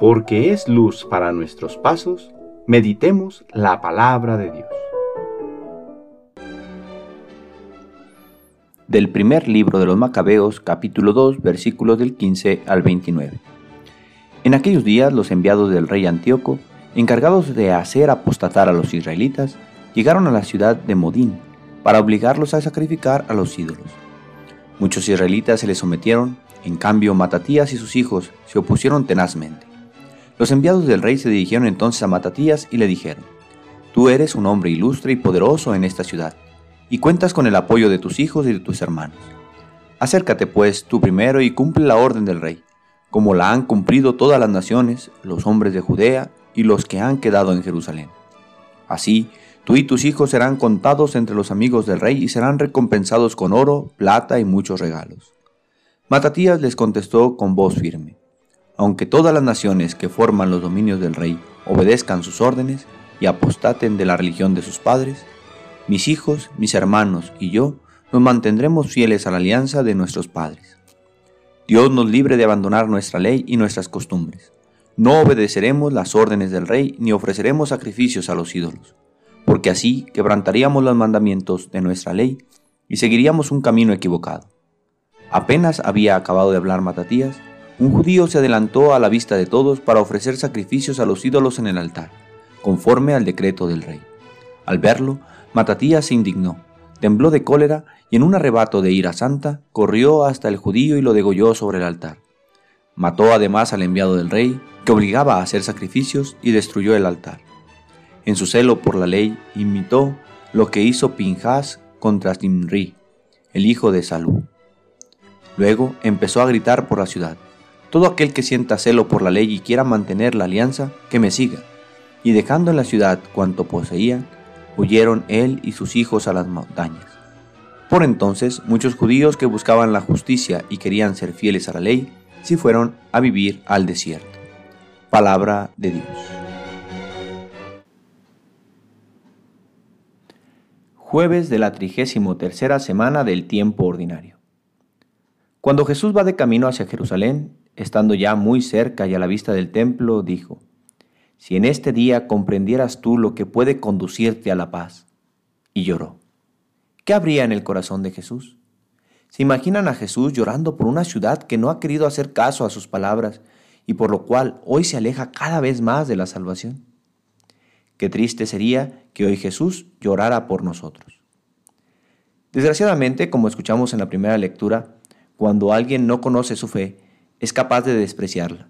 porque es luz para nuestros pasos, meditemos la palabra de Dios. Del primer libro de los Macabeos, capítulo 2, versículos del 15 al 29. En aquellos días los enviados del rey Antíoco, encargados de hacer apostatar a los israelitas, llegaron a la ciudad de Modín para obligarlos a sacrificar a los ídolos. Muchos israelitas se les sometieron, en cambio Matatías y sus hijos se opusieron tenazmente. Los enviados del rey se dirigieron entonces a Matatías y le dijeron, Tú eres un hombre ilustre y poderoso en esta ciudad, y cuentas con el apoyo de tus hijos y de tus hermanos. Acércate pues tú primero y cumple la orden del rey, como la han cumplido todas las naciones, los hombres de Judea y los que han quedado en Jerusalén. Así, Tú y tus hijos serán contados entre los amigos del rey y serán recompensados con oro, plata y muchos regalos. Matatías les contestó con voz firme, aunque todas las naciones que forman los dominios del rey obedezcan sus órdenes y apostaten de la religión de sus padres, mis hijos, mis hermanos y yo nos mantendremos fieles a la alianza de nuestros padres. Dios nos libre de abandonar nuestra ley y nuestras costumbres. No obedeceremos las órdenes del rey ni ofreceremos sacrificios a los ídolos porque así quebrantaríamos los mandamientos de nuestra ley y seguiríamos un camino equivocado. Apenas había acabado de hablar Matatías, un judío se adelantó a la vista de todos para ofrecer sacrificios a los ídolos en el altar, conforme al decreto del rey. Al verlo, Matatías se indignó, tembló de cólera y en un arrebato de ira santa corrió hasta el judío y lo degolló sobre el altar. Mató además al enviado del rey, que obligaba a hacer sacrificios, y destruyó el altar. En su celo por la ley, imitó lo que hizo Pinjas contra Nimri, el hijo de Salú. Luego empezó a gritar por la ciudad, todo aquel que sienta celo por la ley y quiera mantener la alianza, que me siga. Y dejando en la ciudad cuanto poseían, huyeron él y sus hijos a las montañas. Por entonces, muchos judíos que buscaban la justicia y querían ser fieles a la ley, se fueron a vivir al desierto. Palabra de Dios. Jueves de la trigésimo tercera semana del tiempo ordinario. Cuando Jesús va de camino hacia Jerusalén, estando ya muy cerca y a la vista del templo, dijo, Si en este día comprendieras tú lo que puede conducirte a la paz. Y lloró. ¿Qué habría en el corazón de Jesús? ¿Se imaginan a Jesús llorando por una ciudad que no ha querido hacer caso a sus palabras y por lo cual hoy se aleja cada vez más de la salvación? Qué triste sería que hoy Jesús llorara por nosotros. Desgraciadamente, como escuchamos en la primera lectura, cuando alguien no conoce su fe, es capaz de despreciarla,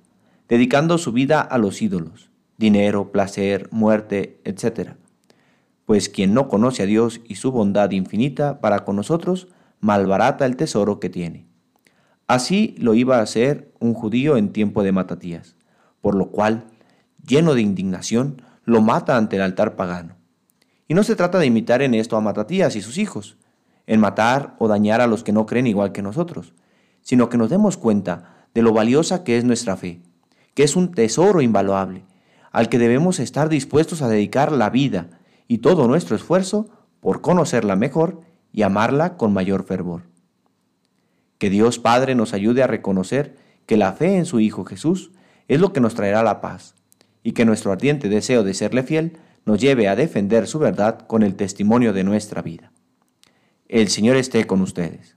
dedicando su vida a los ídolos, dinero, placer, muerte, etc. Pues quien no conoce a Dios y su bondad infinita para con nosotros, malbarata el tesoro que tiene. Así lo iba a hacer un judío en tiempo de Matatías, por lo cual, lleno de indignación, lo mata ante el altar pagano. Y no se trata de imitar en esto a Matatías y sus hijos, en matar o dañar a los que no creen igual que nosotros, sino que nos demos cuenta de lo valiosa que es nuestra fe, que es un tesoro invaluable, al que debemos estar dispuestos a dedicar la vida y todo nuestro esfuerzo por conocerla mejor y amarla con mayor fervor. Que Dios Padre nos ayude a reconocer que la fe en su Hijo Jesús es lo que nos traerá la paz, y que nuestro ardiente deseo de serle fiel nos lleve a defender su verdad con el testimonio de nuestra vida. El Señor esté con ustedes.